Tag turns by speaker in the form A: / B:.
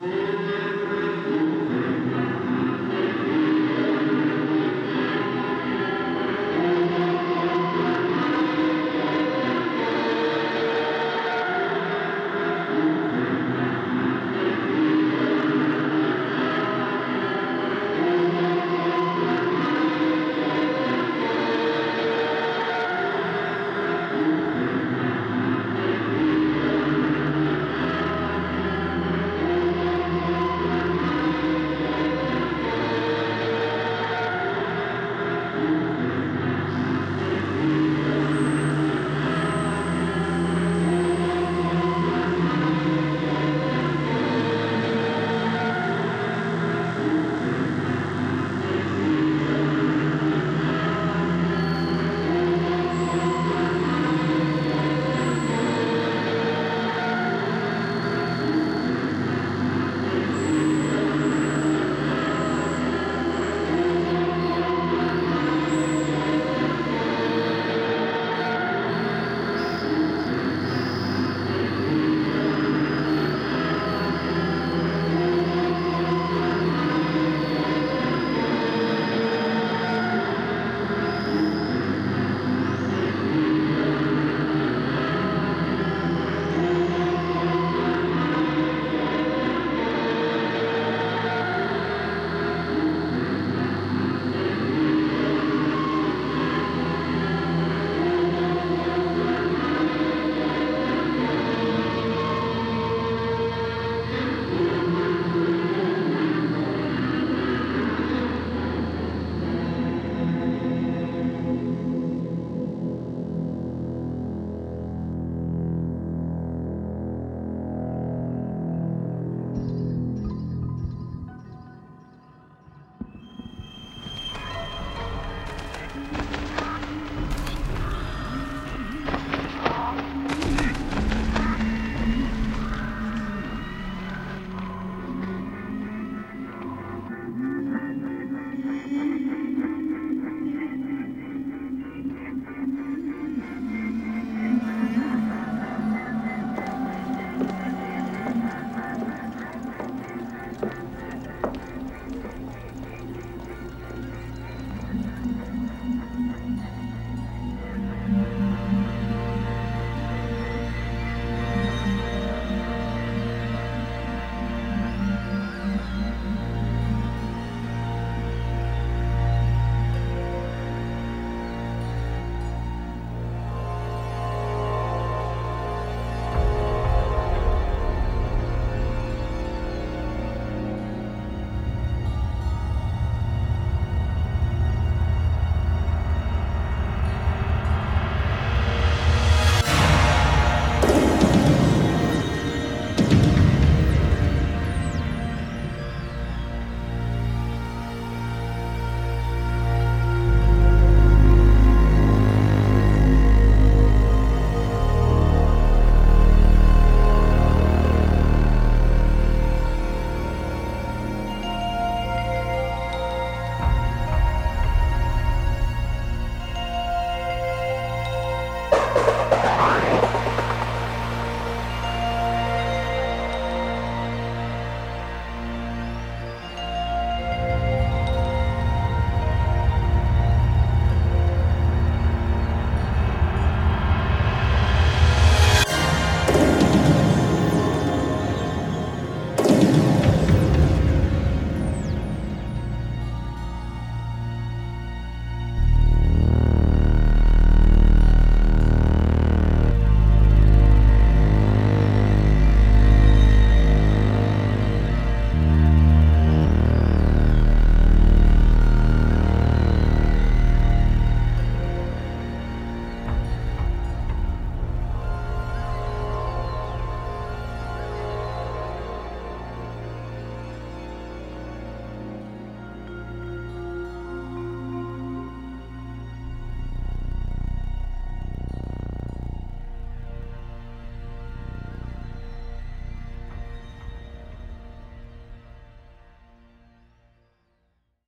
A: Música